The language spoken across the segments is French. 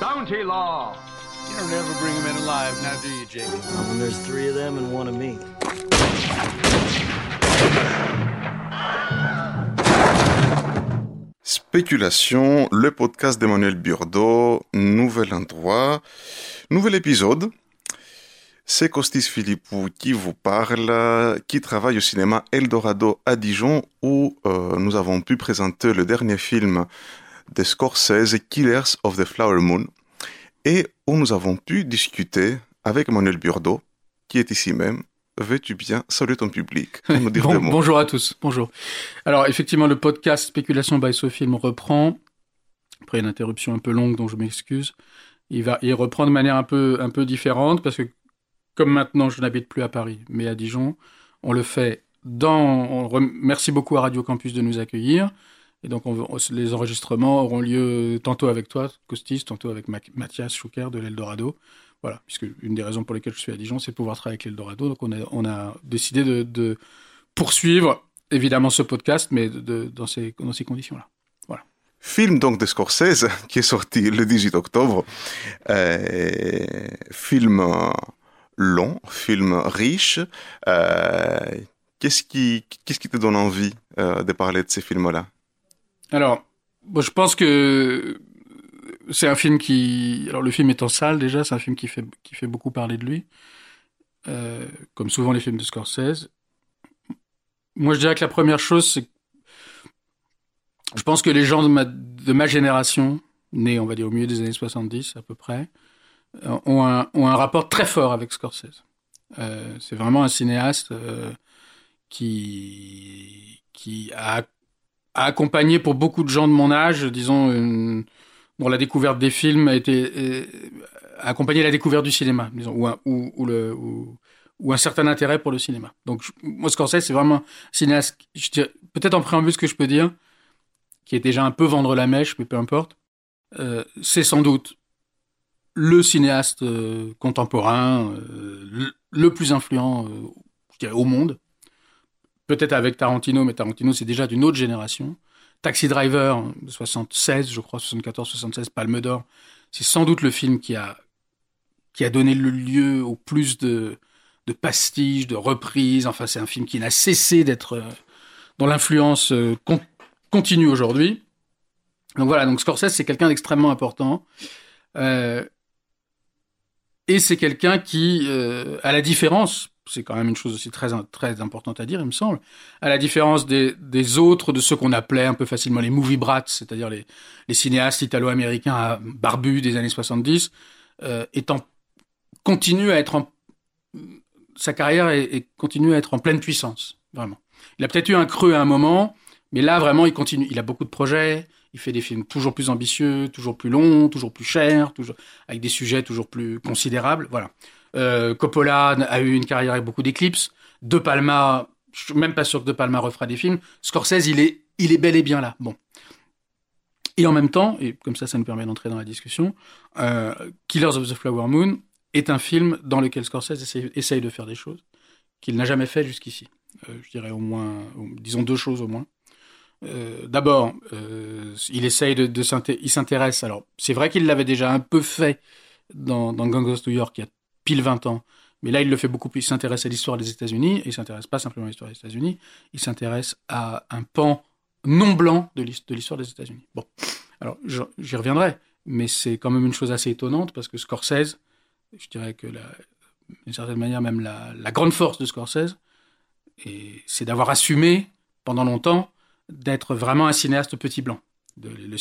Bounty law. You don't ever bring them in alive, now do you, Jake? When there's three of them and one of me. Spéculation, le podcast d'Emmanuel Burdo, nouvel endroit, nouvel épisode. C'est Costis Philippou qui vous parle, qui travaille au cinéma Eldorado à Dijon, où euh, nous avons pu présenter le dernier film de Scorsese, Killers of the Flower Moon, et où nous avons pu discuter avec Emmanuel Burdo, qui est ici même. Veux-tu bien saluer ton public dire Bon- bonjour à tous. Bonjour. Alors effectivement, le podcast Spéculation by Sofilm reprend après une interruption un peu longue, dont je m'excuse. Il va, il reprend de manière un peu, un peu différente parce que comme maintenant je n'habite plus à Paris, mais à Dijon, on le fait dans. On rem- merci beaucoup à Radio Campus de nous accueillir. Et donc on, on- les enregistrements auront lieu tantôt avec toi, Costis, tantôt avec Ma- Mathias Schouker de l'Eldorado. Voilà, puisque une des raisons pour lesquelles je suis à Dijon, c'est de pouvoir travailler avec l'Eldorado. Donc on a, décidé de, poursuivre évidemment ce podcast, mais dans ces, conditions-là. Film donc de Scorsese qui est sorti le 18 octobre. Euh, film euh, long, film riche. Euh, qu'est-ce qui, te donne envie de parler de ces films-là? Alors, bon, je pense que c'est un film qui. Alors, le film est en salle déjà, c'est un film qui fait, qui fait beaucoup parler de lui, Euh, comme souvent les films de Scorsese. Moi, je dirais que la première chose, c'est. Je pense que les gens de ma, de ma génération, nés, on va dire, au milieu des années 70 à peu près, euh, ont un, ont un rapport très fort avec Scorsese. Euh, c'est vraiment un cinéaste qui, qui a a accompagné pour beaucoup de gens de mon âge, disons, une- la découverte des films a été euh, a accompagné la découverte du cinéma, disons, ou un, certain intérêt pour le cinéma. Donc, moi, Scorsese, c'est vraiment un cinéaste, peut-être en préambule, ce que je peux dire, qui est déjà un peu vendre la mèche, mais peu importe, euh, c'est sans doute le cinéaste euh, contemporain, le, le plus influent, au monde peut-être avec Tarantino, mais Tarantino c'est déjà d'une autre génération. Taxi Driver de 76, je crois 74, 76, Palme d'Or, c'est sans doute le film qui a qui a donné le lieu au plus de de pastiches, de reprises. Enfin, c'est un film qui n'a cessé d'être euh, dont l'influence euh, con- continue aujourd'hui. Donc voilà, donc Scorsese c'est quelqu'un d'extrêmement important. Euh, et c'est quelqu'un qui, euh, à la différence, c'est quand même une chose aussi très, très importante à dire, il me semble, à la différence des, des autres, de ceux qu'on appelait un peu facilement les movie brats, c'est-à-dire les, les cinéastes italo-américains barbus des années 70, euh, étant, continue à être sa carrière est- continue à être en pleine puissance, vraiment. Il a peut-être eu un creux à un moment, mais là, vraiment, il continue. Il a beaucoup de projets, il fait des films toujours plus ambitieux, toujours plus longs, toujours plus chers, toujours, avec des sujets toujours plus considérables, voilà. Euh, Coppola a eu une carrière avec beaucoup d'éclipses. De Palma, je suis même pas sûr que De Palma refera des films. Scorsese, il est, il est bel et bien là. Bon. Et en même temps, et comme ça, ça nous permet d'entrer dans la discussion, euh, Killers of the Flower Moon est un film dans lequel Scorsese essaye, de faire des choses qu'il n'a jamais fait jusqu'ici. Euh, je dirais au moins, disons deux choses au moins. D'abord, il essaye de, de s'intéresse. Alors, c'est vrai qu'il l'avait déjà un peu fait dans, dans Gang of New York il y a pile 20 ans. Mais là, il le fait beaucoup plus. Il s'intéresse à l'histoire des États-Unis. Il s'intéresse pas simplement à l'histoire des États-Unis. Il s'intéresse à un pan non blanc de l'his- de l'histoire des États-Unis. Bon. Alors, j'y reviendrai. Mais c'est quand même une chose assez étonnante parce que Scorsese, je dirais que d'une certaine manière, même la, grande force de Scorsese, c'est d'avoir assumé pendant longtemps d'être vraiment un cinéaste petit blanc. Le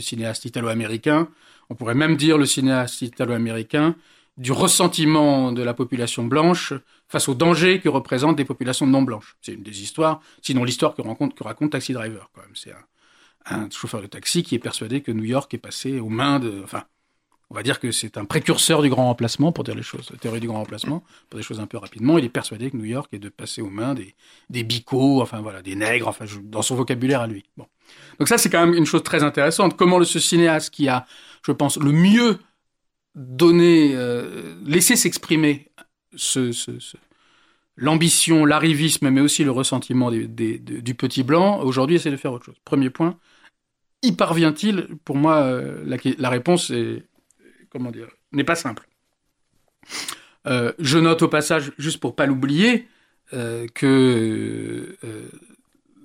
cinéaste italo-américain, on pourrait même dire le cinéaste italo-américain du ressentiment de la population blanche face au danger que représentent des populations non blanches. C'est une des histoires, sinon l'histoire que, que raconte Taxi Driver. Quand même. C'est un, chauffeur de taxi qui est persuadé que New York est passé aux mains de... Enfin, on va dire que c'est un précurseur du grand remplacement, pour dire les choses, la théorie du grand remplacement, pour les choses un peu rapidement. Il est persuadé que New York est de passer aux mains des, des bicots, enfin voilà, des nègres, enfin, dans son vocabulaire à lui. Bon. Donc ça, c'est quand même une chose très intéressante. Comment le, ce cinéaste qui a, je pense, le mieux donner, euh, laisser s'exprimer ce, ce, ce- l'ambition, l'arrivisme, mais aussi le ressentiment des- des- de- du petit blanc, aujourd'hui essaie de faire autre chose. Premier point, y parvient-il? Pour moi, euh, la, réponse est, comment dire, n'est pas simple. Euh, je note au passage, juste pour pas l'oublier, que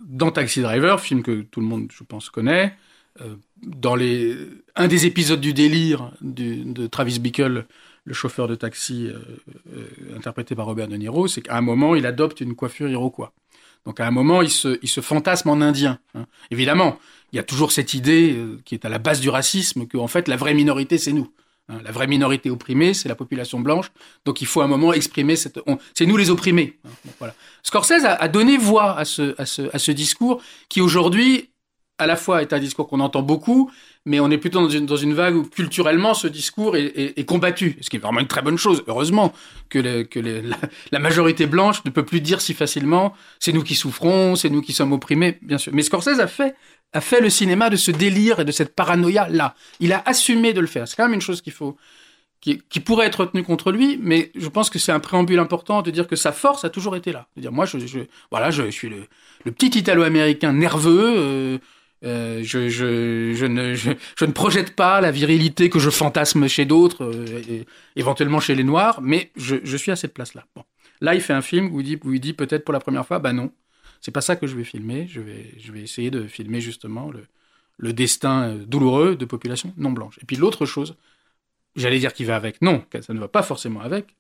dans Taxi Driver, film que tout le monde, je pense, connaît, dans les, un des épisodes du délire du- de Travis Bickle, le chauffeur de taxi euh, euh, interprété par Robert De Niro, c'est qu'à un moment, il adopte une coiffure iroquois. Donc à un moment, il se, il se fantasme en indien. hein. Évidemment, il y a toujours cette idée euh, qui est à la base du racisme que en fait la vraie minorité c'est nous. hein. La vraie minorité opprimée c'est la population blanche. Donc il faut à un moment exprimer cette. C'est nous les opprimés. hein. Voilà. Scorsese a, a donné voix à ce, à ce, à ce discours qui aujourd'hui à la fois est un discours qu'on entend beaucoup, mais on est plutôt dans une, dans une vague où culturellement ce discours est, est- combattu, ce qui est vraiment une très bonne chose. Heureusement que, que la, majorité blanche ne peut plus dire si facilement c'est nous qui souffrons, c'est nous qui sommes opprimés, bien sûr. Mais Scorsese a fait, a fait le cinéma de ce délire et de cette paranoïa là. Il a assumé de le faire. C'est quand même une chose qu'il faut, qui, pourrait être retenue contre lui, mais je pense que c'est un préambule important de dire que sa force a toujours été là. De dire moi, je, voilà, je suis le, le petit Italo-américain nerveux. euh, euh, je, ne, je, je ne projette pas la virilité que je fantasme chez d'autres, euh, éventuellement chez les Noirs, mais je, suis à cette place-là. Là, il fait un film où il dit, peut-être pour la première fois, bah non, c'est pas ça que je vais filmer. Je vais, essayer de filmer justement le, destin euh, douloureux de populations non blanches. Et puis l'autre chose, j'allais dire qui va avec, non, ça ne va pas forcément avec,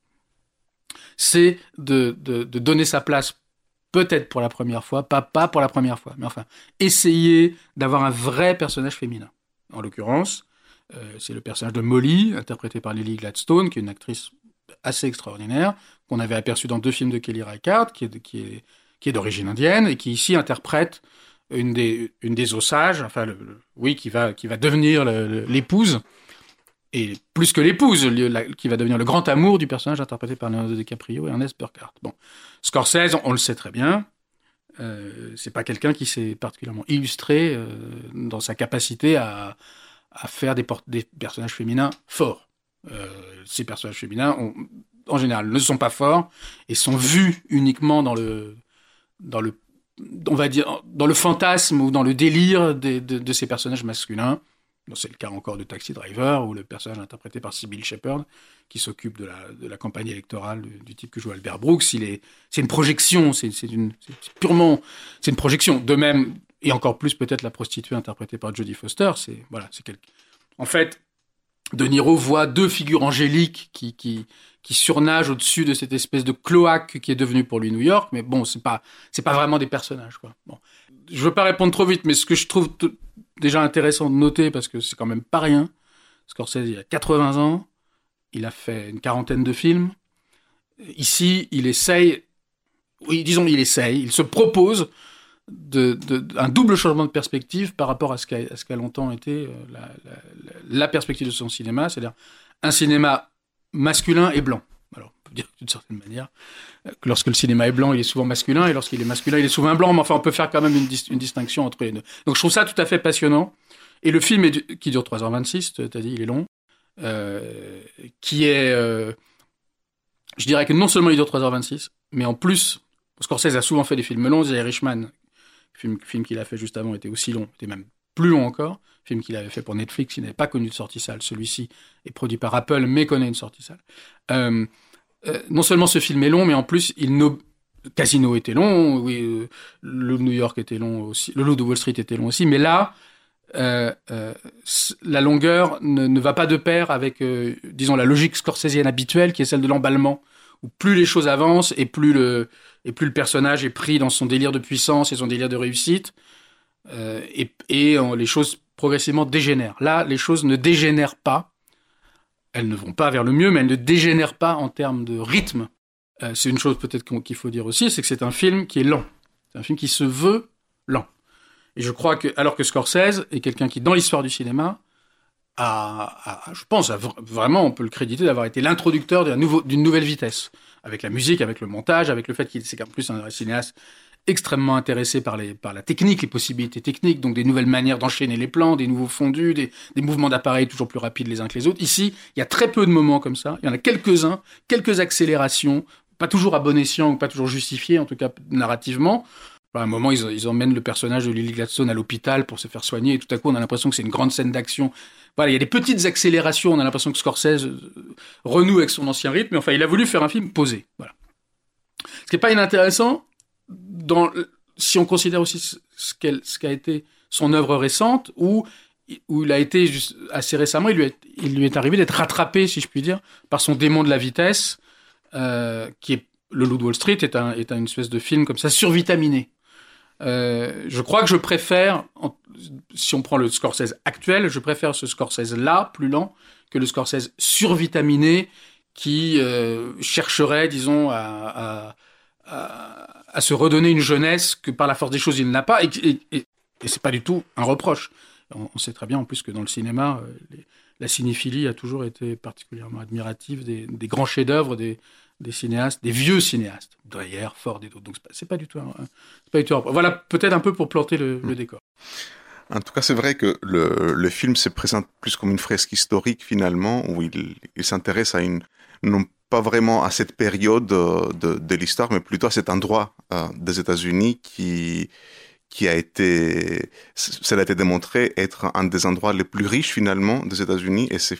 c'est de, de donner sa place peut-être pour la première fois, pas, pas pour la première fois, mais enfin, essayer d'avoir un vrai personnage féminin. En l'occurrence, euh, c'est le personnage de Molly, interprété par Lily Gladstone, qui est une actrice assez extraordinaire, qu'on avait aperçue dans deux films de Kelly Reichardt, qui est, qui est, qui est d'origine indienne, et qui ici interprète une des, une des Osages, enfin, oui, qui va, qui va devenir l'épouse, et plus que l'épouse, qui va devenir le grand amour du personnage interprété par Leonardo DiCaprio et Ernest Burkhardt. Bon. Scorsese, on le sait très bien, euh, c'est pas quelqu'un qui s'est particulièrement illustré euh, dans sa capacité à, à faire des, des personnages féminins forts. Euh, ces personnages féminins, en général, ne sont pas forts et sont vus uniquement dans le, dans le, on va dire, dans le fantasme ou dans le délire des- de, de ces personnages masculins. C'est le cas encore de Taxi Driver, où le personnage interprété par Sybil Shepherd, qui s'occupe de la, campagne électorale du, type que joue Albert Brooks, c'est une projection, c'est, purement, c'est une projection. De même, et encore plus peut-être la prostituée interprétée par Jodie Foster, c'est, en fait, De Niro voit deux figures angéliques qui, surnagent au-dessus de cette espèce de cloaque qui est devenue pour lui New York, mais bon, c'est pas, pas vraiment des personnages, quoi. Bon. Je veux pas répondre trop vite, mais ce que je trouve déjà intéressant de noter, parce que c'est quand même pas rien, Scorsese, il a 80 ans, il a fait une quarantaine de films. Ici, il essaye, oui, disons, il essaye, il se propose de, un double changement de perspective par rapport à ce qu'a longtemps été euh, la perspective de son cinéma, c'est-à-dire un cinéma masculin et blanc. Peut dire d'une certaine manière euh, que lorsque le cinéma est blanc, il est souvent masculin, et lorsqu'il est masculin, il est souvent blanc, mais enfin, on peut faire quand même une, dis- une distinction entre les deux. Donc, je trouve ça tout à fait passionnant. Et le film qui dure 3h26, tu as dit, il est long, euh, qui est... euh, je dirais que non seulement il dure 3h26, mais en plus, Scorsese a souvent fait des films longs, The Irishman, film, film qu'il a fait juste avant, était aussi long, était même plus long encore, film qu'il avait fait pour Netflix, il n'avait pas connu de sortie salle, celui-ci est produit par Apple, mais connaît une sortie salle. Euh, euh, non seulement ce film est long, mais en plus, il no... Casino était long, oui, euh, le New York était long aussi, le Loup de Wall Street était long aussi, mais là, euh, euh, la longueur ne, va pas de pair avec, disons, la logique scorsésienne habituelle, qui est celle de l'emballement, où plus les choses avancent et plus le, et plus le personnage est pris dans son délire de puissance et son délire de réussite, et, et les choses progressivement dégénèrent. Là, les choses ne dégénèrent pas, elles ne vont pas vers le mieux, mais elles ne dégénèrent pas en termes de rythme. Euh, c'est une chose peut-être qu'il faut dire aussi, c'est que c'est un film qui est lent. C'est un film qui se veut lent. Et je crois que, alors que Scorsese est quelqu'un qui, dans l'histoire du cinéma, a, je pense, vraiment, on peut le créditer d'avoir été l'introducteur d'un nouveau- d'une nouvelle vitesse. Avec la musique, avec le montage, avec le fait qu'il c'est en plus un cinéaste extrêmement intéressé par, les, par la technique, les possibilités techniques, donc des nouvelles manières d'enchaîner les plans, des nouveaux fondus, des, des mouvements d'appareil toujours plus rapides les uns que les autres. Ici, il y a très peu de moments comme ça. Il y en a quelques-uns, quelques accélérations, pas toujours à bon escient ou pas toujours justifiées, en tout cas narrativement. À un moment, ils, ils emmènent le personnage de Lily Gladstone à l'hôpital pour se faire soigner, et tout à coup, on a l'impression que c'est une grande scène d'action. Voilà, il y a des petites accélérations, on a l'impression que Scorsese euh, renoue avec son ancien rythme, mais enfin, il a voulu faire un film posé. Voilà. Ce qui n'est pas inintéressant, si on considère aussi ce qu'a été son œuvre récente, où, où il a été assez récemment, il lui est, arrivé d'être rattrapé, si je puis dire, par son démon de la vitesse, euh, qui est le Loup de Wall Street est un, est un, une espèce de film comme ça survitaminé. Euh, je crois que je préfère, si on prend le Scorsese actuel, je préfère ce Scorsese là, plus lent, que le Scorsese survitaminé qui euh, chercherait, disons, à, à, à, se redonner une jeunesse que par la force des choses il n'a pas, et, et, et, et c'est pas du tout un reproche. On, on, sait très bien en plus que dans le cinéma, euh, les, la cinéphilie a toujours été particulièrement admirative des, des grands chefs-d'œuvre, des, des cinéastes, des vieux cinéastes, Dreyer, Ford et d'autres. Donc c'est pas, pas, du tout, un, pas du tout un... Voilà, peut-être un peu pour planter le, mmh. le décor. En tout cas, c'est vrai que le, le, film se présente plus comme une fresque historique finalement, où il, il s'intéresse à une non pas vraiment à cette période de, de l'histoire, mais plutôt à cet endroit euh, des États-Unis qui qui a été, cela a été démontré être un des endroits les plus riches finalement des États-Unis, et c'est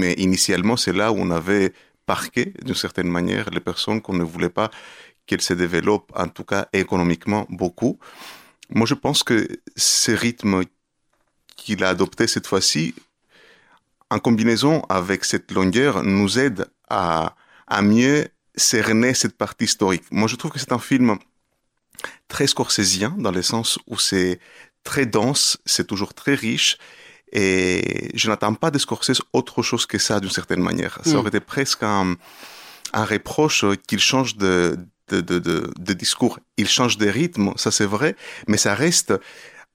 mais initialement c'est là où on avait parqué d'une certaine manière les personnes qu'on ne voulait pas qu'elles se développent, en tout cas économiquement beaucoup. Moi, je pense que ce rythme qu'il a adopté cette fois-ci, en combinaison avec cette longueur, nous aide à, à mieux cerner cette partie historique. Moi, je trouve que c'est un film très scorsésien, dans le sens où c'est très dense, c'est toujours très riche, et je n'attends pas de Scorsese autre chose que ça, d'une certaine manière. Ça mm. aurait été presque un, un reproche qu'il change de, de, de, de, de discours. Il change de rythme, ça c'est vrai, mais ça reste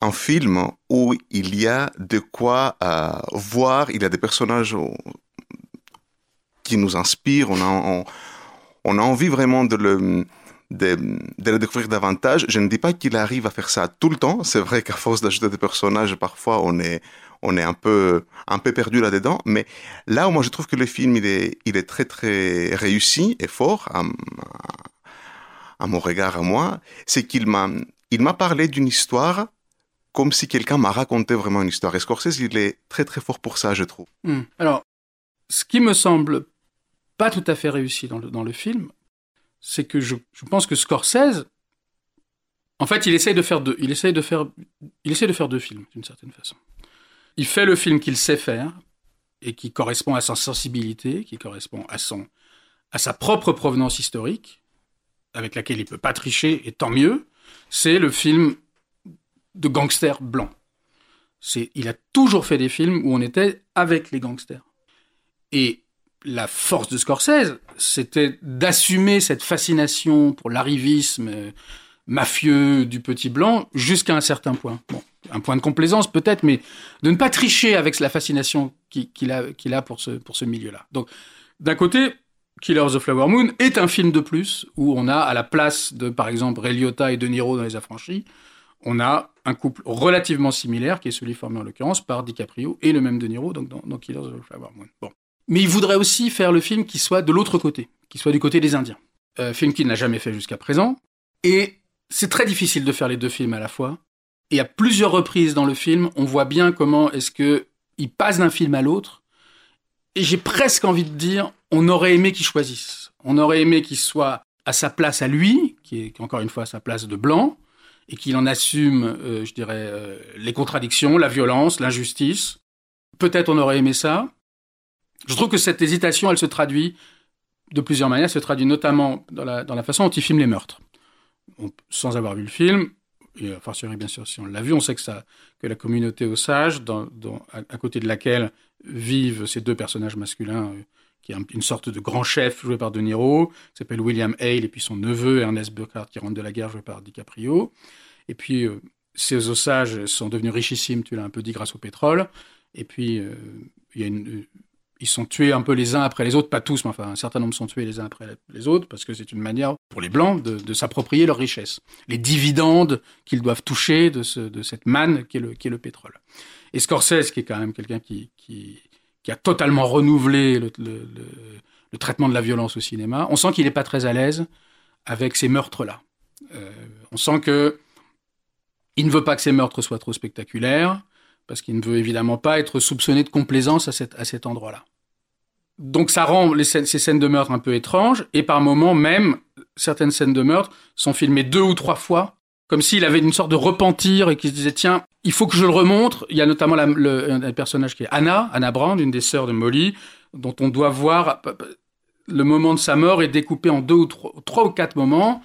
un film où il y a de quoi euh, voir, il y a des personnages qui nous inspirent, on a, on, a envie vraiment de le, de, de, le découvrir davantage. Je ne dis pas qu'il arrive à faire ça tout le temps. C'est vrai qu'à force d'ajouter des personnages, parfois on est, on est un peu, un peu perdu là-dedans. Mais là où moi je trouve que le film il est, il est très très réussi et fort à, à mon regard à moi, c'est qu'il m'a, il m'a parlé d'une histoire comme si quelqu'un m'a raconté vraiment une histoire. Et Scorsese, il est très très fort pour ça, je trouve. Mmh. Alors, ce qui me semble pas tout à fait réussi dans le, dans le film, c'est que je, je, pense que Scorsese, en fait, il essaye de faire deux, il essaye de faire, il essaye de faire deux films d'une certaine façon. Il fait le film qu'il sait faire et qui correspond à sa sensibilité, qui correspond à son, à sa propre provenance historique, avec laquelle il peut pas tricher, et tant mieux. C'est le film de gangsters blancs. C'est, il a toujours fait des films où on était avec les gangsters. Et la force de Scorsese, c'était d'assumer cette fascination pour l'arrivisme euh, mafieux du petit blanc jusqu'à un certain point. Bon, un point de complaisance peut-être, mais de ne pas tricher avec la fascination qu'il a, qu'il a pour ce, milieu-là. Donc, d'un côté, Killers of the Flower Moon est un film de plus où on a à la place de, par exemple, Ray et De Niro dans Les Affranchis, on a un couple relativement similaire, qui est celui formé en l'occurrence par DiCaprio et le même De Niro, donc dans, dans Killers of Flower Moon. Bon. Mais il voudrait aussi faire le film qui soit de l'autre côté, qui soit du côté des Indiens. Euh, film qu'il n'a jamais fait jusqu'à présent. Et c'est très difficile de faire les deux films à la fois. Et à plusieurs reprises dans le film, on voit bien comment est-ce que il passe d'un film à l'autre. Et j'ai presque envie de dire, on aurait aimé qu'il choisisse. On aurait aimé qu'il soit à sa place à lui, qui est encore une fois à sa place de blanc, et qu'il en assume, euh, je dirais, euh, les contradictions, la violence, l'injustice. Peut-être on aurait aimé ça. Je trouve que cette hésitation, elle se traduit de plusieurs manières. Elle se traduit notamment dans la, dans la façon dont il filme les meurtres. Sans avoir vu le film, et a fortiori bien sûr si on l'a vu, on sait que, ça, que la communauté Osage, à, côté de laquelle vivent ces deux personnages masculins, euh, qui est un, une sorte de grand chef joué par De Niro, qui s'appelle William Hale, et puis son neveu Ernest Burkhardt qui rentre de la guerre joué par DiCaprio. Et puis euh, ces Osages sont devenus richissimes, tu l'as un peu dit, grâce au pétrole. Et puis euh, il y a une ils sont tués un peu les uns après les autres, pas tous, mais enfin un certain nombre sont tués les uns après les autres, parce que c'est une manière pour les Blancs de, s'approprier leur richesse, les dividendes qu'ils doivent toucher de, ce, de cette manne qui est, le, est le pétrole. Et Scorsese, qui est quand même quelqu'un qui, qui, qui, a totalement renouvelé le, le, traitement de la violence au cinéma, on sent qu'il n'est pas très à l'aise avec ces meurtres-là. Euh, on sent que il ne veut pas que ces meurtres soient trop spectaculaires, parce qu'il ne veut évidemment pas être soupçonné de complaisance à, cet, à cet endroit-là. Donc ça rend ces scènes de meurtre un peu étranges, et par moments même, certaines scènes de meurtre sont filmées deux ou trois fois, comme s'il avait une sorte de repentir et qu'il se disait tiens, il faut que je le remontre. Il y a notamment la, le, un personnage qui est Anna, Anna Brand, une des sœurs de Molly, dont on doit voir le moment de sa mort est découpé en deux ou trois, trois ou quatre moments.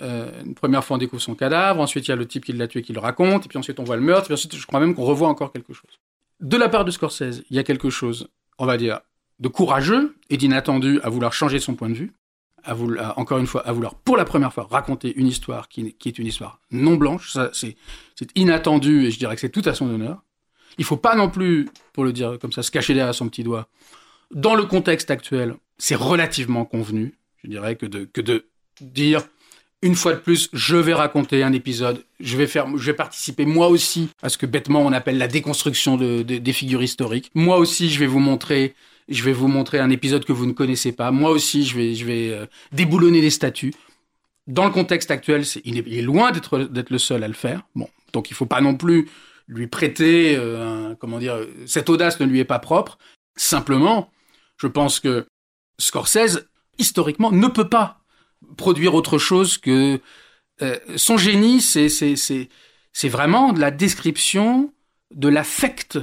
Euh, une première fois, on découvre son cadavre. Ensuite, il y a le type qui l'a tué qui le raconte. Et puis ensuite, on voit le meurtre. Et puis ensuite, je crois même qu'on revoit encore quelque chose. De la part de Scorsese, il y a quelque chose, on va dire, de courageux et d'inattendu à vouloir changer son point de vue. À vouloir, encore une fois, à vouloir pour la première fois raconter une histoire qui, est une histoire non blanche. C'est, inattendu et je dirais que c'est tout à son honneur. Il faut pas non plus, pour le dire comme ça, se cacher derrière son petit doigt. Dans le contexte actuel, c'est relativement convenu, je dirais, que de, que de dire une fois de plus, je vais raconter un épisode. Je vais faire, je vais participer moi aussi à ce que bêtement on appelle la déconstruction de, de, des figures historiques. Moi aussi, je vais vous montrer, je vais vous montrer un épisode que vous ne connaissez pas. Moi aussi, je vais, euh, déboulonner des statues. Dans le contexte actuel, il, est, loin d'être, le seul à le faire. Bon, donc il faut pas non plus lui prêter, euh, comment dire, cette audace ne lui est pas propre. Simplement, je pense que Scorsese, historiquement, ne peut pas produire autre chose que euh, son génie, c'est vraiment de la description de l'affect,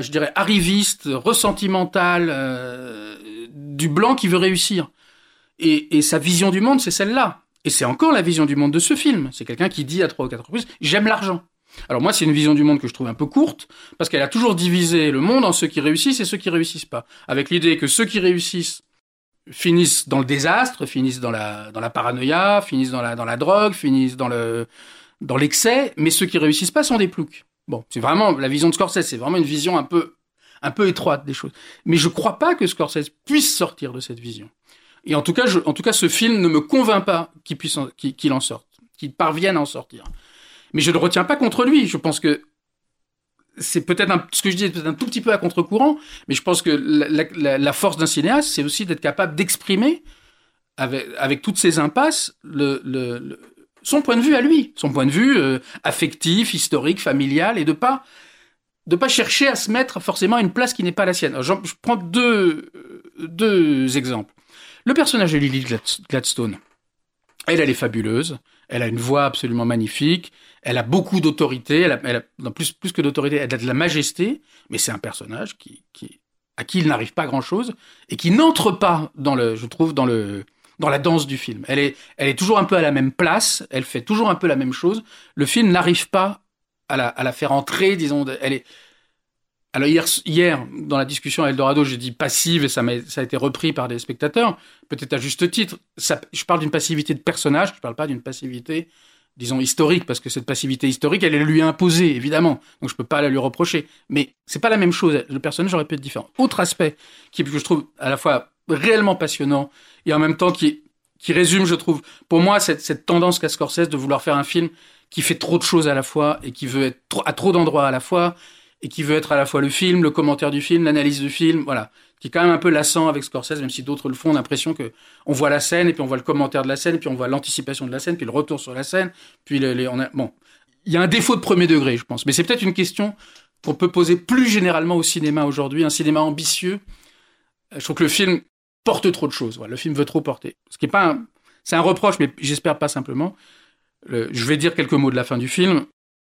je dirais arriviste, ressentimental euh, du blanc qui veut réussir. Et, et sa vision du monde, c'est celle-là. Et c'est encore la vision du monde de ce film. C'est quelqu'un qui dit à trois ou quatre reprises j'aime l'argent. Alors moi, c'est une vision du monde que je trouve un peu courte, parce qu'elle a toujours divisé le monde en ceux qui réussissent et ceux qui réussissent pas, avec l'idée que ceux qui réussissent finissent dans le désastre, finissent dans la, dans la paranoïa, finissent dans la, dans la drogue, finissent dans le, dans l'excès, mais ceux qui réussissent pas sont des ploucs. Bon, c'est vraiment la vision de Scorsese, c'est vraiment une vision un peu, un peu étroite des choses. Mais je crois pas que Scorsese puisse sortir de cette vision. Et en tout cas, je, en tout cas, ce film ne me convainc pas qu'il puisse, qu'il en sorte, qu'il parvienne à en sortir. Mais je ne retiens pas contre lui. Je pense que c'est peut-être ce que je dis peut-être un tout petit peu à contre-courant, mais je pense que la force d'un cinéaste, c'est aussi d'être capable d'exprimer avec, avec toutes ces impasses le, le, le, son point de vue à lui, son point de vue euh, affectif, historique, familial, et de pas de pas chercher à se mettre forcément à une place qui n'est pas la sienne. Je prends deux deux exemples. Le personnage de Lily Gladstone, elle, elle est fabuleuse. Elle a une voix absolument magnifique. Elle a beaucoup d'autorité. Elle a, plus, plus que d'autorité, elle a de la majesté. Mais c'est un personnage qui, qui, à qui il n'arrive pas grand chose et qui n'entre pas dans le, je trouve, dans le, dans la danse du film. Elle est, elle est toujours un peu à la même place. Elle fait toujours un peu la même chose. Le film n'arrive pas à la, faire entrer, disons. Elle est, alors hier, hier, dans la discussion à Eldorado, j'ai dit passive et ça, a, ça a été repris par des spectateurs, peut-être à juste titre. Je parle d'une passivité de personnage, je ne parle pas d'une passivité, disons, historique, parce que cette passivité historique, elle est lui imposée, évidemment. Donc je ne peux pas la lui reprocher. Mais c'est pas la même chose. Le personnage aurait pu être différent. Autre aspect qui, que je trouve à la fois réellement passionnant et en même temps qui, qui résume, je trouve, pour moi, cette, cette tendance qu'a Scorsese de vouloir faire un film qui fait trop de choses à la fois et qui veut être à trop d'endroits à la fois et qui veut être à la fois le film, le commentaire du film, l'analyse du film, voilà, qui est quand même un peu lassant avec Scorsese, même si d'autres le font, on a l'impression que on voit la scène et puis on voit le commentaire de la scène, puis on voit l'anticipation de la scène, puis le retour sur la scène, puis les, bon, il y a un défaut de premier degré, je pense, mais c'est peut-être une question qu'on peut poser plus généralement au cinéma aujourd'hui, un cinéma ambitieux. Je trouve que le film porte trop de choses, voilà, le film veut trop porter, ce qui est pas, c'est un reproche, mais j'espère pas simplement. Le, je vais dire quelques mots de la fin du film.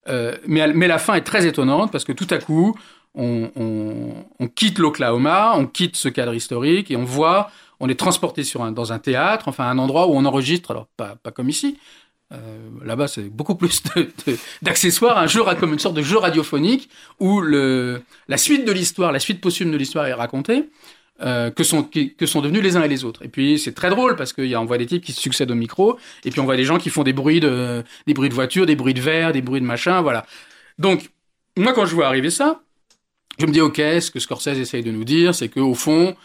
Euh, mais, la fin est très étonnante parce que tout à coup, on, quitte l'Oklahoma, on quitte ce cadre historique et on voit, on est transporté sur un, dans un théâtre, enfin un endroit où on enregistre, alors pas, comme ici, euh, là-bas c'est beaucoup plus d'accessoires, un jeu comme une sorte de jeu radiophonique où la suite de l'histoire, la suite posthume de l'histoire est racontée. Euh, que, sont, que sont devenus les uns et les autres. Et puis c'est très drôle parce qu'on voit des types qui se succèdent au micro, et puis on voit des gens qui font des bruits de, des bruits de voiture, des bruits de verre, des bruits de machin, voilà. Donc, moi quand je vois arriver ça, Je me dis, ok, ce que Scorsese essaye de nous dire, c'est qu'au fond,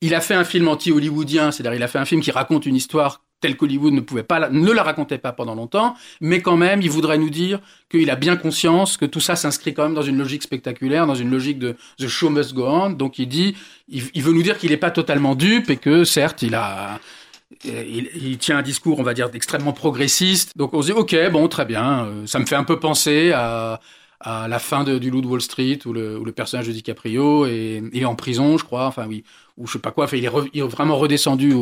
il a fait un film anti-hollywoodien, c'est-à-dire il a fait un film qui raconte une histoire telle qu'Hollywood ne pouvait pas, ne la racontait pas pendant longtemps, mais quand même, il voudrait nous dire qu'il a bien conscience que tout ça s'inscrit quand même dans une logique spectaculaire, dans une logique de the show must go on. Donc il dit, il, veut nous dire qu'il n'est pas totalement dupe et que certes, il a, il, tient un discours, on va dire, extrêmement progressiste. Donc on se dit, ok, bon, très bien, euh, ça me fait un peu penser à, la fin de, du Loup de Wall Street où le, où le personnage de DiCaprio est, est en prison, je crois, enfin oui, ou je sais pas quoi, enfin il est, vraiment redescendu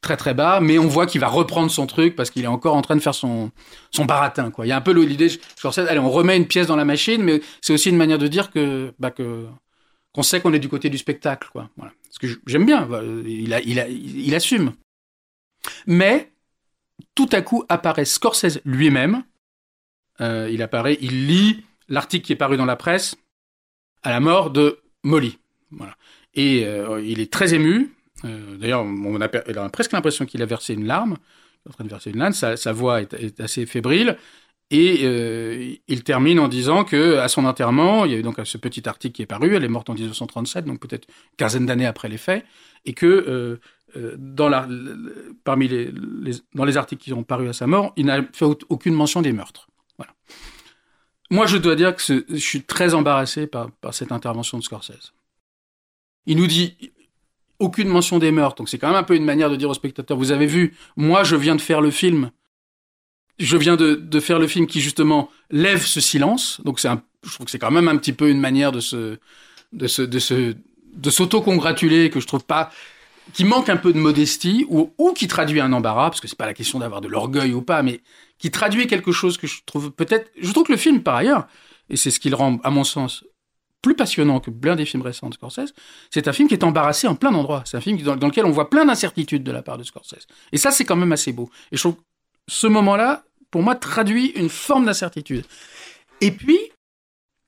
très très bas, mais on voit qu'il va reprendre son truc parce qu'il est encore en train de faire son, baratin. Il y a un peu l'idée, je allez, on remet une pièce dans la machine, mais c'est aussi une manière de dire que, bah, qu'on sait qu'on est du côté du spectacle, quoi. Ce que j'aime bien, il assume. Mais, tout à coup apparaît Scorsese lui-même, euh, il apparaît, il lit l'article qui est paru dans la presse à la mort de Molly. Voilà. Et euh, il est très ému. Euh, D'ailleurs, on a, presque l'impression qu'il a versé une larme. Il est en train de verser une larme. Sa, voix est, assez fébrile. Et euh, il termine en disant que à son enterrement, il y a eu donc ce petit article qui est paru. Elle est morte en 1937, donc peut-être une quinzaine d'années après les faits, et que dans parmi les, dans les articles qui ont paru à sa mort, il n'a fait au- aucune mention des meurtres. Voilà. Moi, je dois dire que je suis très embarrassé par cette intervention de Scorsese. Il nous dit aucune mention des meurtres, donc c'est quand même un peu une manière de dire aux spectateurs vous avez vu, moi je viens de faire le film, je viens de, faire le film qui justement lève ce silence, donc c'est je trouve que c'est quand même un petit peu une manière de se, de se, de se, de s'auto-congratuler que je trouve pas, qui manque un peu de modestie ou, ou qui traduit un embarras, parce que c'est pas la question d'avoir de l'orgueil ou pas, mais qui traduit quelque chose que je trouve peut-être, je trouve que le film par ailleurs, et c'est ce qui le rend, à mon sens, plus passionnant que plein des films récents de Scorsese, c'est un film qui est embarrassé en plein d'endroits. C'est un film dans, lequel on voit plein d'incertitudes de la part de Scorsese. Et ça, c'est quand même assez beau. Et je trouve que ce moment-là, pour moi, traduit une forme d'incertitude. Et puis,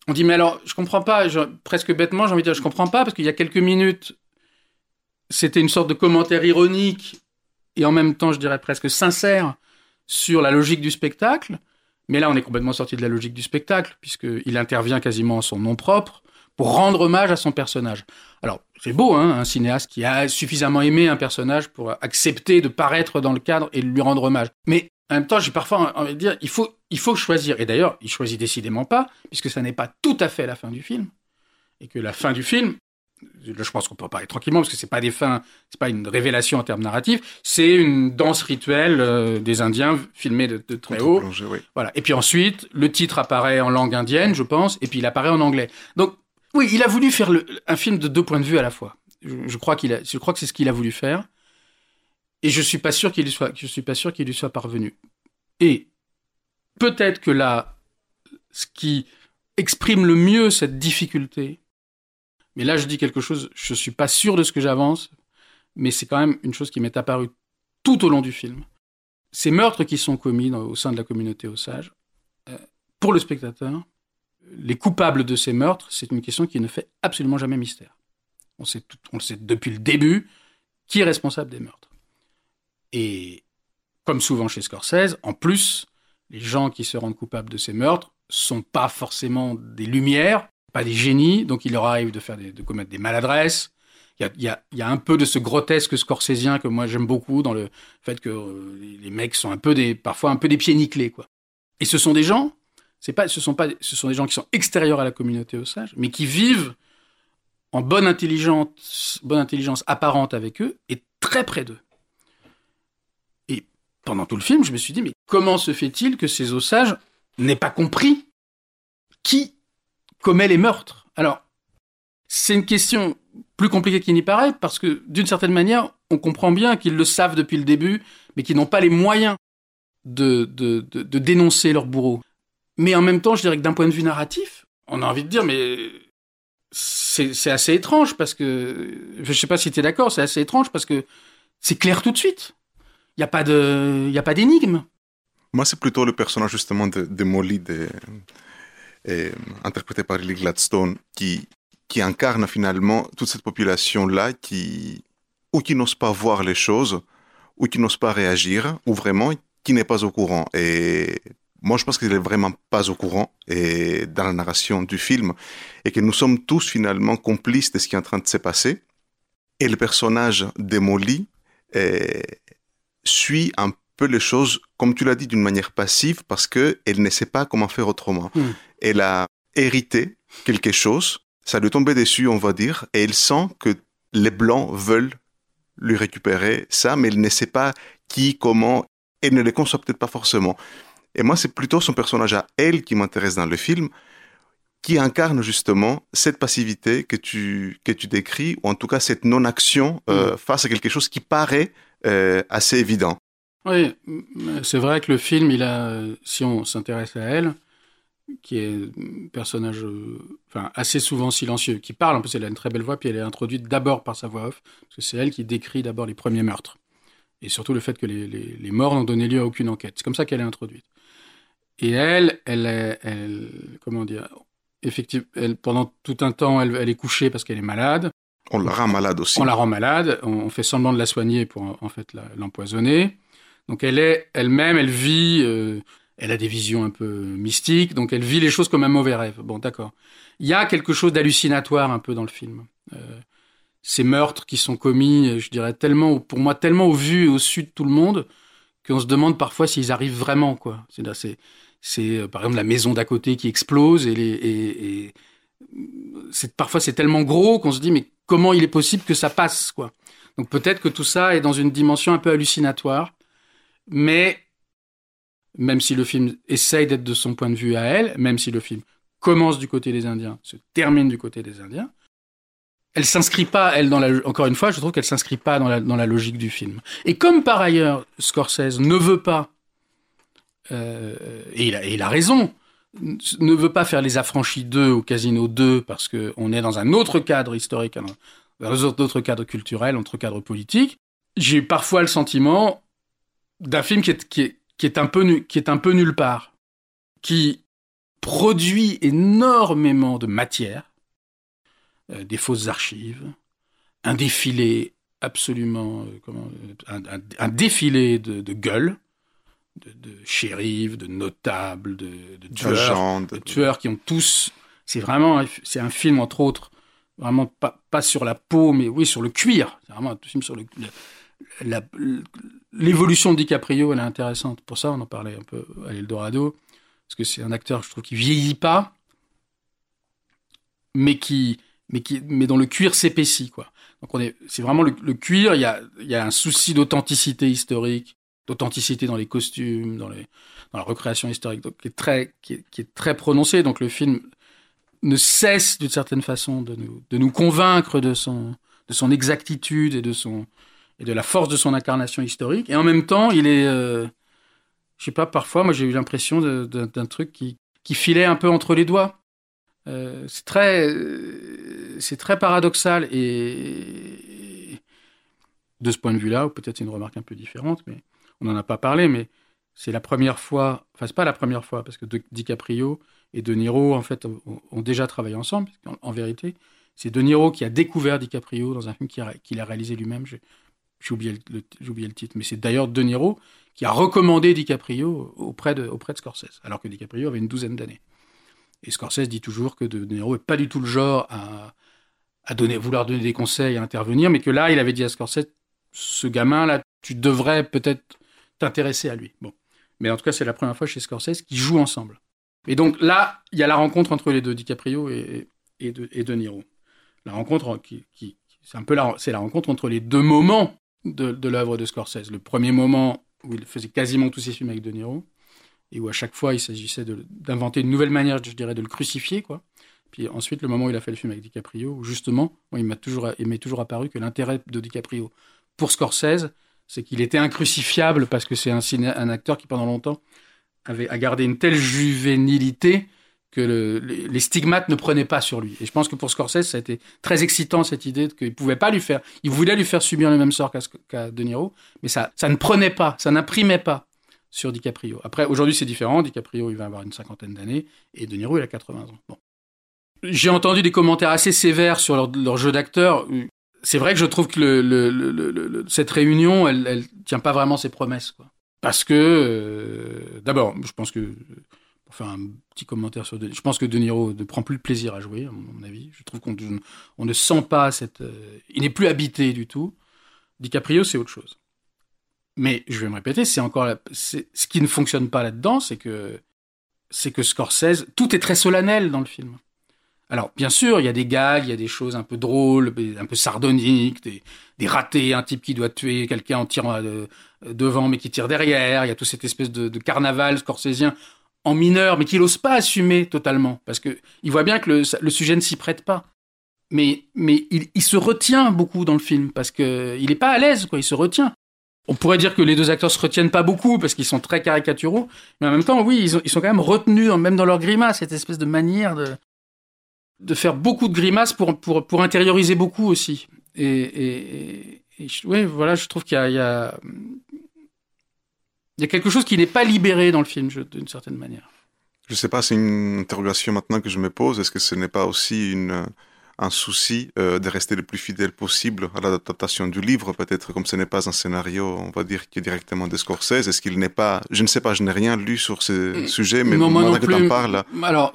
on dit, mais alors, je comprends pas, presque bêtement, j'ai envie de dire, je comprends pas, parce qu'il y a quelques minutes, c'était une sorte de commentaire ironique, et en même temps, je dirais presque sincère, sur la logique du spectacle. Mais là, on est complètement sorti de la logique du spectacle, puisqu'il intervient quasiment en son nom propre pour rendre hommage à son personnage. Alors, c'est beau, hein, un cinéaste qui a suffisamment aimé un personnage pour accepter de paraître dans le cadre et de lui rendre hommage. Mais en même temps, j'ai parfois envie de dire, il faut, il faut choisir. Et d'ailleurs, il choisit décidément pas, puisque ça n'est pas tout à fait la fin du film. Et que la fin du film, je pense qu'on peut en parler tranquillement, parce que c'est pas des fins, c'est pas une révélation en termes narratifs, c'est une danse rituelle euh, des Indiens filmée de, de très haut. Oui. Voilà. Et puis ensuite, le titre apparaît en langue indienne, je pense, et puis il apparaît en anglais. Donc, oui, il a voulu faire un film de deux points de vue à la fois. Je, crois que c'est ce qu'il a voulu faire. Et je suis pas sûr qu'il je suis pas sûr qu'il lui soit parvenu. Et peut-être que là, ce qui exprime le mieux cette difficulté, mais là je dis quelque chose, je suis pas sûr de ce que j'avance, mais c'est quand même une chose qui m'est apparue tout au long du film. Ces meurtres qui sont commis au sein de la communauté Osage, euh, pour le spectateur, les coupables de ces meurtres, c'est une question qui ne fait absolument jamais mystère. On, sait tout- on le sait depuis le début qui est responsable des meurtres. Et comme souvent chez Scorsese, en plus, les gens qui se rendent coupables de ces meurtres sont pas forcément des lumières, pas des génies, donc il leur arrive de, faire de commettre des maladresses. Il y a, un peu de ce grotesque scorsésien que moi j'aime beaucoup dans le fait que euh, les, les mecs sont un peu des, parfois un peu des pieds nickelés, quoi. Et ce sont des gens, c'est pas, ce sont pas, des gens qui sont extérieurs à la communauté Osage, mais qui vivent en bonne intelligence, bonne intelligence apparente avec eux et très près d'eux. Et pendant tout le film, je me suis dit, mais comment se fait-il que ces Osages n'aient pas compris qui commet les meurtres? Alors, c'est une question plus compliquée qu'il n'y paraît, parce que d'une certaine manière, on comprend bien qu'ils le savent depuis le début, mais qu'ils n'ont pas les moyens de, de dénoncer leur bourreau. Mais en même temps, je dirais que d'un point de vue narratif, on a envie de dire, mais c'est assez étrange, parce que, je sais pas si tu es d'accord, c'est assez étrange, parce que c'est clair tout de suite. Il n'y a pas d'énigme. Moi, c'est plutôt le personnage justement de, Molly, euh, interprété par Lily Gladstone, qui, qui incarne finalement toute cette population-là qui, ou qui n'ose pas voir les choses, ou qui n'ose pas réagir, ou vraiment qui n'est pas au courant. Et moi je pense qu'il est vraiment pas au courant et dans la narration du film et que nous sommes tous finalement complices de ce qui est en train de se passer. Et le personnage de Molly euh, suit un peu les choses, comme tu l'as dit, d'une manière passive parce que elle ne sait pas comment faire autrement. Mm. Elle a hérité quelque chose, ça lui est tombé dessus, on va dire, et elle sent que les blancs veulent lui récupérer ça, mais elle ne sait pas qui, comment, elle ne les conçoit peut-être pas forcément. Et moi, c'est plutôt son personnage à elle qui m'intéresse dans le film, qui incarne justement cette passivité que tu, que tu décris, ou en tout cas cette non-action euh, face à quelque chose qui paraît euh, assez évident. Oui, c'est vrai que le film, il a, si on s'intéresse à elle, qui est un personnage euh, enfin, assez souvent silencieux, qui parle, en plus elle a une très belle voix, puis elle est introduite d'abord par sa voix off, parce que c'est elle qui décrit d'abord les premiers meurtres. Et surtout le fait que les, les- les morts n'ont donné lieu à aucune enquête. C'est comme ça qu'elle est introduite. Et elle, elle, elle comment dire, effectivement, elle, pendant tout un temps, elle, elle est couchée parce qu'elle est malade. On la rend malade aussi. On la rend malade, on, on fait semblant de la soigner pour en, fait l'empoisonner. Donc elle est elle-même, elle vit, euh, elle a des visions un peu mystiques, donc elle vit les choses comme un mauvais rêve. Bon, d'accord. Il y a quelque chose d'hallucinatoire un peu dans le film. Euh, ces meurtres qui sont commis, je dirais tellement, pour moi, tellement au vu et au su de tout le monde qu'on se demande parfois s'ils arrivent vraiment, quoi. C'est, c'est, euh, par exemple la maison d'à côté qui explose et parfois c'est tellement gros qu'on se dit mais comment il est possible que ça passe quoi? Donc peut-être que tout ça est dans une dimension un peu hallucinatoire, mais même si le film essaye d'être de son point de vue à elle, même si le film commence du côté des Indiens, se termine du côté des Indiens, elle s'inscrit pas, elle, encore une fois, je trouve qu'elle s'inscrit pas dans la, dans la logique du film. Et comme par ailleurs, Scorsese ne veut pas, euh, et, il a, raison, ne veut pas faire les affranchis 2 au Casino 2 parce qu'on est dans un autre cadre historique, dans un autre cadre culturel, autre cadre politique, j'ai parfois le sentiment d'un film qui est, qui, est, qui, est un peu, qui est un peu nulle part, qui produit énormément de matière, euh, des fausses archives, un défilé absolument, euh, comment, un, défilé de, de gueules, de, de shérifs, de notables, de, de tueurs, Agent, de tueurs qui ont tous. C'est vraiment, c'est un film entre autres, vraiment pas, pas sur la peau, mais oui sur le cuir. C'est vraiment un film sur le. L'évolution de DiCaprio, elle est intéressante. Pour ça, on en parlait un peu à l'Eldorado, parce que c'est un acteur, je trouve, qui vieillit pas, mais qui, mais qui, mais dont le cuir s'épaissit, quoi. Donc on est, c'est vraiment le, le cuir. Il y a, il y a un souci d'authenticité historique, d'authenticité dans les costumes, dans la recréation historique, donc qui est très, qui est, très prononcé. Donc le film ne cesse d'une certaine façon de nous, convaincre de son, de son exactitude et de et la force de son incarnation historique. Et en même temps, il est, euh, je sais pas, parfois, moi j'ai eu l'impression d'un truc qui, filait un peu entre les doigts. Euh, c'est très, euh, très paradoxal et de ce point de vue-là, ou peut-être c'est une remarque un peu différente, mais on n'en a pas parlé, mais c'est la première fois, enfin c'est pas la première fois, parce que DiCaprio et De Niro en fait ont, déjà travaillé ensemble. En, vérité, c'est De Niro qui a découvert DiCaprio dans un film qu'il a, réalisé lui-même. J'ai oublié le, titre, mais c'est d'ailleurs De Niro qui a recommandé DiCaprio auprès de, Scorsese, alors que DiCaprio avait une douzaine d'années. Et Scorsese dit toujours que De Niro est pas du tout le genre à, à donner, vouloir donner des conseils, à intervenir, mais que là, il avait dit à Scorsese, ce gamin-là, tu devrais peut-être t'intéresser à lui. Bon. Mais en tout cas, c'est la première fois chez Scorsese qu'ils jouent ensemble. Et donc là, il y a la rencontre entre les deux, DiCaprio et, et, de, Niro. La rencontre qui, qui c'est un peu la, c'est la rencontre entre les deux moments de, l'œuvre de Scorsese. Le premier moment où il faisait quasiment tous ses films avec De Niro, et où à chaque fois il s'agissait d'inventer une nouvelle manière, je dirais, de le crucifier, quoi. Puis ensuite, le moment où il a fait le film avec DiCaprio, où justement, il m'a toujours, il m'est toujours apparu que l'intérêt de DiCaprio pour Scorsese, c'est qu'il était incrucifiable parce que c'est un, acteur qui pendant longtemps avait a gardé une telle juvénilité que le- les, stigmates ne prenaient pas sur lui. Et je pense que pour Scorsese, ça a été très excitant cette idée qu'il pouvait pas lui faire, il voulait lui faire subir le même sort qu'à qu'à De mais ça, ça ne prenait pas, ça n'imprimait pas sur DiCaprio. Après, aujourd'hui, c'est différent. DiCaprio, il va avoir une cinquantaine d'années et De Niro, il a 80 ans. Bon. J'ai entendu des commentaires assez sévères sur leur, leur jeu d'acteur. C'est vrai que je trouve que le, le- le- le- le- cette réunion, elle, elle tient pas vraiment ses promesses. Quoi. Parce que, euh, d'abord, je pense que, pour faire un petit commentaire sur De je pense que De Niro ne prend plus de plaisir à jouer, à mon avis. Je trouve qu'on on ne sent pas cette. euh, il n'est plus habité du tout. DiCaprio, c'est autre chose. Mais je vais me répéter, c'est encore ce qui ne fonctionne pas là-dedans, c'est que c'est que Scorsese, tout est très solennel dans le film. Alors, bien sûr, il y a des gags, il y a des choses un peu drôles, un peu sardoniques, des, ratés, un type qui doit tuer quelqu'un en tirant euh, devant mais qui tire derrière. Il y a toute cette espèce de, carnaval scorsésien en mineur, mais qu'il n'ose pas assumer totalement, parce que il voit bien que le, sujet ne s'y prête pas. Mais, il, se retient beaucoup dans le film, parce que il n'est pas à l'aise, quoi. Il se retient. On pourrait dire que les deux acteurs se retiennent pas beaucoup parce qu'ils sont très caricaturaux, mais en même temps, oui, ils, ils sont quand même retenus, même dans leur grimace, cette espèce de manière de, de faire beaucoup de grimaces pour, pour, pour intérioriser beaucoup aussi. Et, oui, voilà, je trouve qu'il y a, il y, y a quelque chose qui n'est pas libéré dans le film, d'une certaine manière. Je sais pas, c'est une interrogation maintenant que je me pose. Est-ce que ce n'est pas aussi une, un souci euh, de rester le plus fidèle possible à l'adaptation du livre Peut-être comme ce n'est pas un scénario, on va dire, qui est directement de Scorsese? Est-ce qu'il n'est pas... Je ne sais pas, je n'ai rien lu sur ce Mm. sujet, mais Non, moi non que tu en parles, Alors,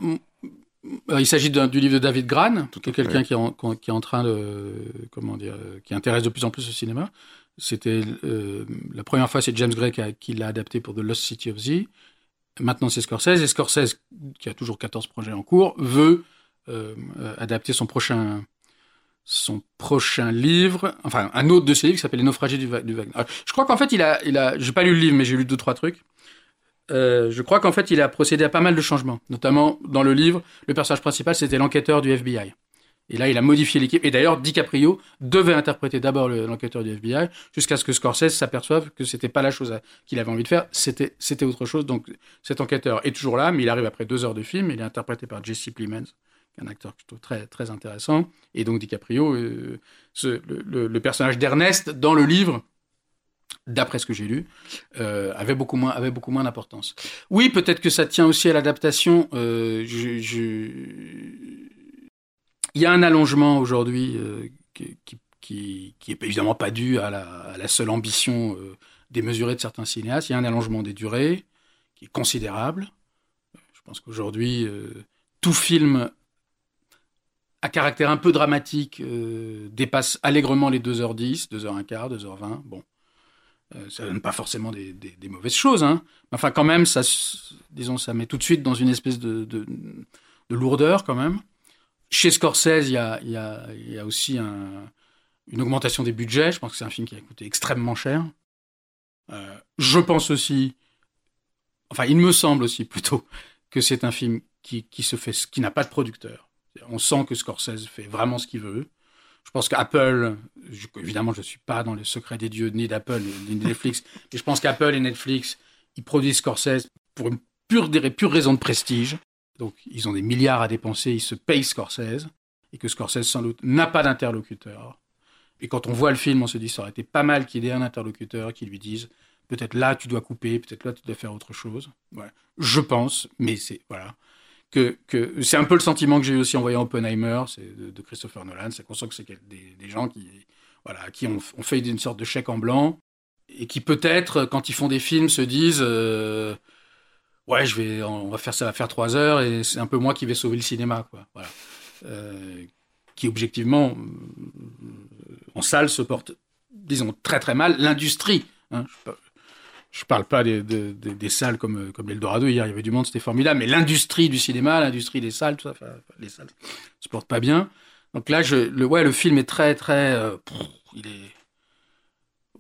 il s'agit du livre de David Gran, qui est quelqu'un qui, est en- qui est en train de, comment dire, qui intéresse de plus en plus au cinéma. C'était euh, la première fois, c'est James Gray qui, a- qui l'a adapté pour The Lost City of Z. Maintenant, c'est Scorsese. Et Scorsese, qui a toujours 14 projets en cours, veut euh, euh, adapter son prochain, son prochain livre, enfin un autre de ses livres qui s'appelle Les naufragés du, du Wagner. Alors, je crois qu'en fait, il a, il a, j'ai pas lu le livre, mais j'ai lu deux trois trucs. Euh, je crois qu'en fait, il a procédé à pas mal de changements. Notamment, dans le livre, le personnage principal, c'était l'enquêteur du FBI. Et là, il a modifié l'équipe. Et d'ailleurs, DiCaprio devait interpréter d'abord le- l'enquêteur du FBI, jusqu'à ce que Scorsese s'aperçoive que c'était pas la chose à- qu'il avait envie de faire, c'était autre chose. Donc, cet enquêteur est toujours là, mais il arrive après deux heures de film. Il est interprété par Jesse Plemons, un acteur trouve très, très intéressant. Et donc, DiCaprio, euh, le personnage d'Ernest, dans le livre, d'après ce que j'ai lu, euh, avait beaucoup moins, moins d'importance. Oui, peut-être que ça tient aussi à l'adaptation. Euh, je, Il y a un allongement aujourd'hui euh, qui, qui, qui, évidemment pas dû à la, à la seule ambition démesurée de certains cinéastes. Il y a un allongement des durées qui est considérable. Je pense qu'aujourd'hui, tout film à caractère un peu dramatique dépasse allègrement les 2h10, 2h15, 2h20. Bon. Euh, ça donne pas forcément des, mauvaises choses, hein. Enfin, quand même, ça, disons, ça met tout de suite dans une espèce de, de, de lourdeur, quand même. Chez Scorsese, il y a, aussi un- une augmentation des budgets. Je pense que c'est un film qui a coûté extrêmement cher. Euh, je pense aussi, enfin, il me semble aussi plutôt que c'est un film qui se fait, qui n'a pas de producteur. On sent que Scorsese fait vraiment ce qu'il veut. Je pense qu'Apple, évidemment, je ne suis pas dans les secrets des dieux, ni d'Apple, ni de Netflix, mais je pense qu'Apple et Netflix, ils produisent Scorsese pour une pure, des pure raison de prestige. Donc, ils ont des milliards à dépenser, ils se payent Scorsese, et que Scorsese, sans doute, n'a pas d'interlocuteur. Et quand on voit le film, on se dit, ça aurait été pas mal qu'il ait un interlocuteur qui lui dise, peut-être là, tu dois couper, peut-être là, tu dois faire autre chose. Je pense, mais c'est, voilà que, c'est un peu le sentiment que j'ai eu aussi en voyant Oppenheimer, de, Christopher Nolan, c'est qu'on sent que c'est des, gens qui, voilà, qui ont, fait une sorte de chèque en blanc et qui peut-être, quand ils font des films, se disent, euh, ouais, je vais, on va faire ça, va faire trois heures et c'est un peu moi qui vais sauver le cinéma, quoi. Voilà. Euh, qui objectivement, en salle, se porte, disons, très très mal. L'industrie, hein, je, je parle pas des, des, salles comme, comme l'Eldorado. Hier, il y avait du monde, c'était formidable. Mais l'industrie du cinéma, l'industrie des salles, tout ça, les salles se portent pas bien. Donc là, le, ouais, le film est très, très. euh, il est.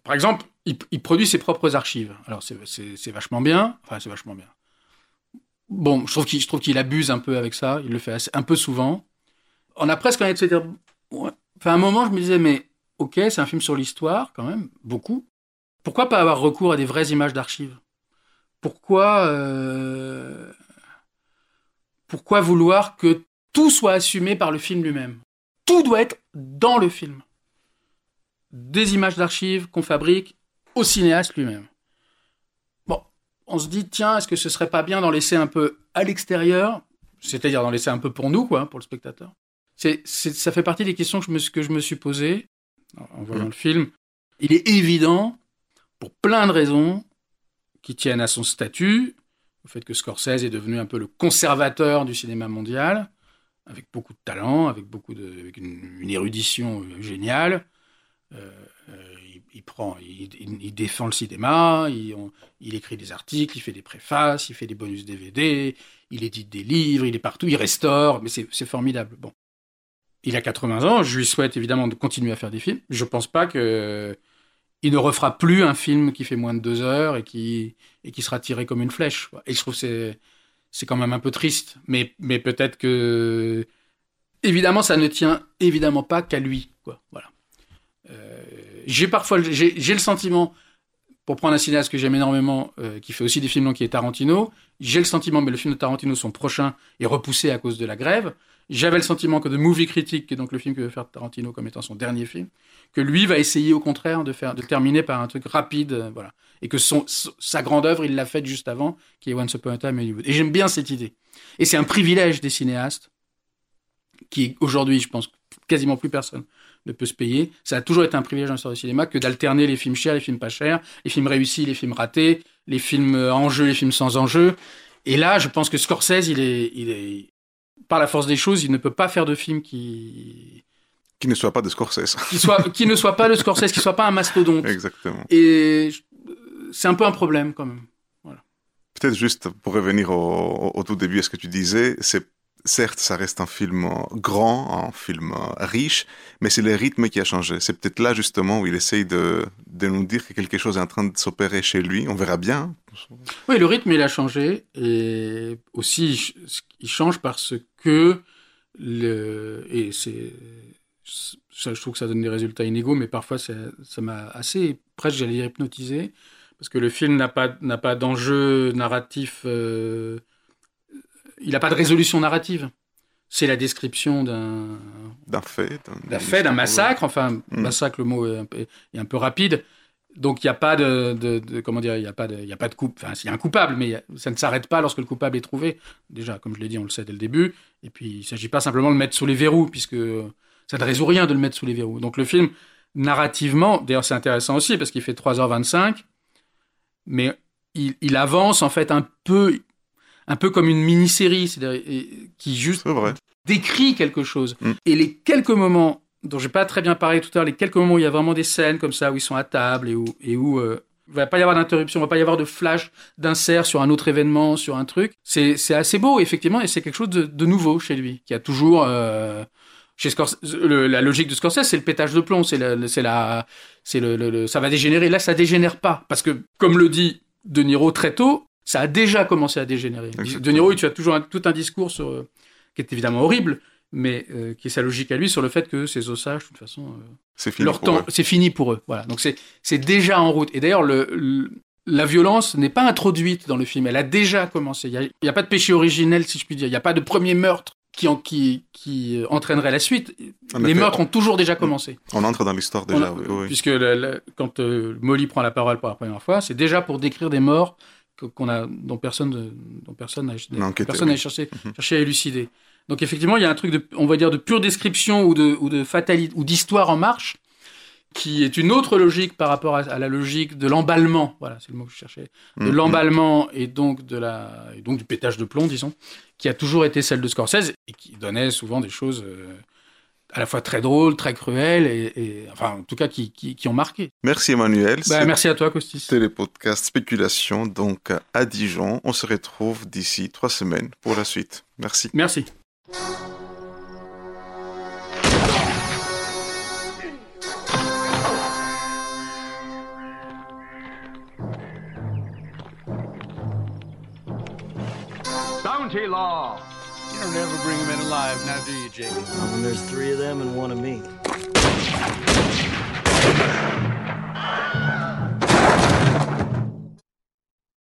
Par exemple, il, produit ses propres archives. Alors, c'est- vachement bien. Enfin, c'est vachement bien. Bon, je trouve qu'il abuse un peu avec ça. Il le fait assez- un peu souvent. On a presque envie de se dire. Enfin, à un moment, je me disais, mais ok, c'est un film sur l'histoire, quand même, beaucoup. Pourquoi pas avoir recours à des vraies images d'archives? Pourquoi euh, pourquoi vouloir que tout soit assumé par le film lui-même? Tout doit être dans le film. Des images d'archives qu'on fabrique au cinéaste lui-même. Bon, on se dit tiens, est-ce que ce serait pas bien d'en laisser un peu à l'extérieur, c'est-à-dire d'en laisser un peu pour nous, quoi, pour le spectateur. C'est, ça fait partie des questions que je me, suis- que je me suis posées en, voyant Mm. le film. Il est évident pour plein de raisons qui tiennent à son statut, au fait que Scorsese est devenu un peu le conservateur du cinéma mondial, avec beaucoup de talent, avec beaucoup de, une, érudition euh, géniale. Euh, euh, il, prend, il, défend le cinéma, il, écrit des articles, il fait des préfaces, il fait des bonus DVD, il édite des livres, il est partout, il restaure, mais c'est formidable. Bon, il a 80 ans, je lui souhaite évidemment de continuer à faire des films. Je pense pas que il ne refera plus un film qui fait moins de deux heures et qui et qui sera tiré comme une flèche. Et je trouve que c'est quand même un peu triste, mais mais peut-être que évidemment ça ne tient évidemment pas qu'à lui. Voilà. Euh, j'ai parfois j'ai le sentiment pour prendre un cinéaste que j'aime énormément, euh, qui fait aussi des films longs, qui est Tarantino, j'ai le sentiment, mais le film de Tarantino, son prochain, est repoussé à cause de la grève. J'avais le sentiment que The Movie Critic, qui est donc le film que veut faire Tarantino comme étant son dernier film, que lui va essayer au contraire de faire, de terminer par un truc rapide, euh, voilà, et que son, sa grande œuvre, il l'a faite juste avant, qui est Once Upon a Time in Hollywood. Et j'aime bien cette idée. Et c'est un privilège des cinéastes, qui aujourd'hui, je pense, quasiment plus personne ne peut se payer. Ça a toujours été un privilège dans l'histoire du cinéma que d'alterner les films chers, les films pas chers, les films réussis, les films ratés, les films euh, en jeu, les films sans enjeu. Et là, je pense que Scorsese, il est, il est, par la force des choses, il ne peut pas faire de film qui, Qui ne soit pas de Scorsese. qui soit, qui ne soit pas le Scorsese, qui soit pas un mastodonte. Exactement. Et c'est un peu un problème quand même. Peut-être juste pour revenir au, au- au tout début à ce que tu disais, c'est certes, ça reste un film grand, un film riche, mais c'est le rythme qui a changé. C'est peut-être là justement où il essaye de, nous dire que quelque chose est en train de s'opérer chez lui. On verra bien. Oui, le rythme, il a changé. Et aussi, il ch- il change parce que. Et c'est. Ça, je trouve que ça donne des résultats inégaux, mais parfois, ça m'a assez. Presque, j'allais dire hypnotisé. Parce que le film n'a pas, pas d'enjeu narratif. euh, il n'a pas de résolution narrative. C'est la description d'un D'un fait. d'un fait, d'un massacre. Enfin, Mm. massacre, le mot est un peu, est un peu rapide. Donc il n'y a pas de, de- de- comment dire, il a pas de, y a pas de coupe. Enfin, il y a un coupable, mais ça ne s'arrête pas lorsque le coupable est trouvé. Déjà, comme je l'ai dit, on le sait dès le début. Et puis il ne s'agit pas simplement de le mettre sous les verrous, puisque ça ne résout rien de le mettre sous les verrous. Donc le film, narrativement, d'ailleurs c'est intéressant aussi parce qu'il fait 3h25, mais il, il avance en fait un peu, un peu comme une mini-série, qui juste décrit quelque chose. Mm. Et les quelques moments dont j'ai pas très bien parlé tout à l'heure, les quelques moments où il y a vraiment des scènes comme ça, où ils sont à table et où, et où euh, il va pas y avoir d'interruption, il va pas y avoir de flash, d'insert sur un autre événement, sur un truc. C'est, assez beau, effectivement, et c'est quelque chose de, de nouveau chez lui, qui a toujours... euh, chez Scorsese, le- la logique de Scorsese, c'est le pétage de plomb, c'est c'est la, c'est le, le- le- ça va dégénérer. Là, ça dégénère pas, parce que comme le dit De Niro très tôt, ça a déjà commencé à dégénérer. Exactement. De Niro, tu as toujours un- tout un discours sur, euh, qui est évidemment horrible, mais euh, qui est sa logique à lui sur le fait que ces ossages, de toute façon, euh, C'est fini. leur pour temps, eux. c'est fini pour eux. Voilà. Donc c'est c'est déjà en route. Et d'ailleurs, le, le- la violence n'est pas introduite dans le film. Elle a déjà commencé. Il n'y a, pas de péché originel, si je puis dire. Il n'y a pas de premier meurtre qui, en, qui, qui entraînerait la suite. En Les effet, meurtres ont toujours déjà commencé. On entre dans l'histoire déjà. a- oui, oui. Puisque le- quand euh, Molly prend la parole pour la première fois, c'est déjà pour décrire des morts qu'on a, dont personne, ne- dont personne n'a personne oui. cherché, Mhm. cherché à élucider. Donc effectivement, il y a un truc de, on va dire, de pure description ou de, ou de fatalité ou d'histoire en marche, qui est une autre logique par rapport à, à la logique de l'emballement. Voilà, c'est le mot que je cherchais. De Mhm. l'emballement et donc de la, et donc du pétage de plomb, disons, qui a toujours été celle de Scorsese et qui donnait souvent des choses euh, à la fois très drôles, très cruelles et, et- enfin, en tout cas, qui, qui, qui ont marqué. Merci Emmanuel. Bah, C'était merci à toi, Costis. le podcast Spéculation, donc à Dijon. On se retrouve d'ici trois semaines pour la suite. Merci. Merci. Bounty Law. Never, never bring them in alive, now do you, Jake? When there's three of them and one of me.